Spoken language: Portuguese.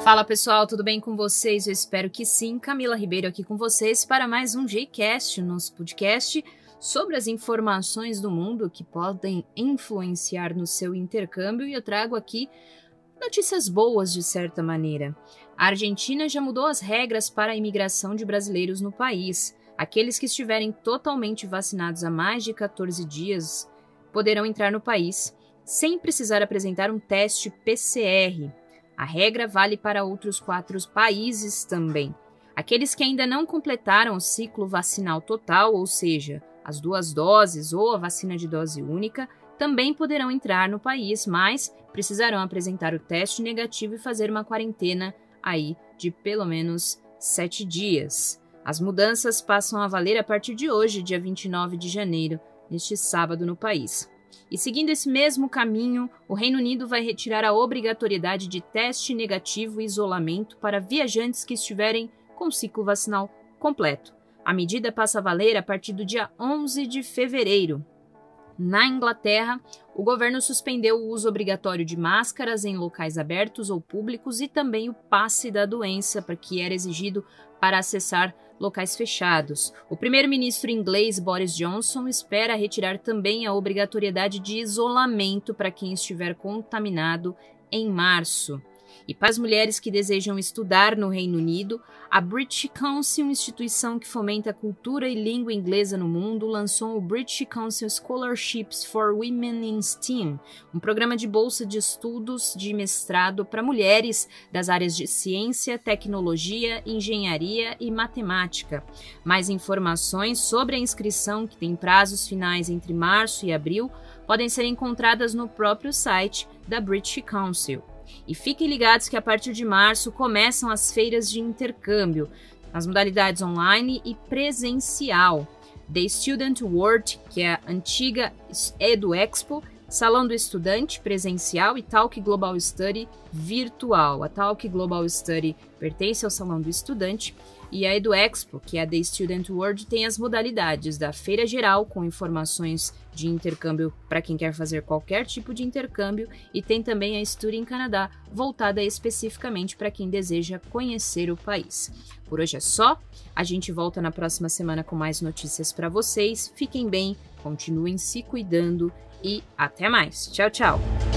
Fala pessoal, tudo bem com vocês? Eu espero que sim. Camila Ribeiro aqui com vocês para mais um Jcast, nosso podcast sobre as informações do mundo que podem influenciar no seu intercâmbio e eu trago aqui notícias boas de certa maneira. A Argentina já mudou as regras para a imigração de brasileiros no país. Aqueles que estiverem totalmente vacinados há mais de 14 dias poderão entrar no país sem precisar apresentar um teste PCR. A regra vale para outros quatro países também. Aqueles que ainda não completaram o ciclo vacinal total, ou seja, as duas doses ou a vacina de dose única, também poderão entrar no país, mas precisarão apresentar o teste negativo e fazer uma quarentena aí de pelo menos sete dias. As mudanças passam a valer a partir de hoje, dia 29 de janeiro, neste sábado no país. E seguindo esse mesmo caminho, o Reino Unido vai retirar a obrigatoriedade de teste negativo e isolamento para viajantes que estiverem com ciclo vacinal completo. A medida passa a valer a partir do dia 11 de fevereiro. Na Inglaterra, o governo suspendeu o uso obrigatório de máscaras em locais abertos ou públicos e também o passe da doença, que era exigido para acessar locais fechados. O primeiro-ministro inglês Boris Johnson espera retirar também a obrigatoriedade de isolamento para quem estiver contaminado em março. E para as mulheres que desejam estudar no Reino Unido, a British Council, instituição que fomenta a cultura e língua inglesa no mundo, lançou o British Council Scholarships for Women in STEAM, um programa de bolsa de estudos de mestrado para mulheres das áreas de ciência, tecnologia, engenharia e matemática. Mais informações sobre a inscrição, que tem prazos finais entre março e abril, podem ser encontradas no próprio site da British Council. E fiquem ligados que a partir de março começam as feiras de intercâmbio, nas modalidades online e presencial. The Student World, que é a antiga Edu Expo, Salão do Estudante presencial e Talk Global Study virtual. A Talk Global Study pertence ao Salão do Estudante e a EduExpo, que é a The Student World, tem as modalidades da feira geral, com informações de intercâmbio para quem quer fazer qualquer tipo de intercâmbio, e tem também a Study Canadá, voltada especificamente para quem deseja conhecer o país. Por hoje é só, a gente volta na próxima semana com mais notícias para vocês. Fiquem bem, continuem se cuidando e até mais. Tchau, tchau!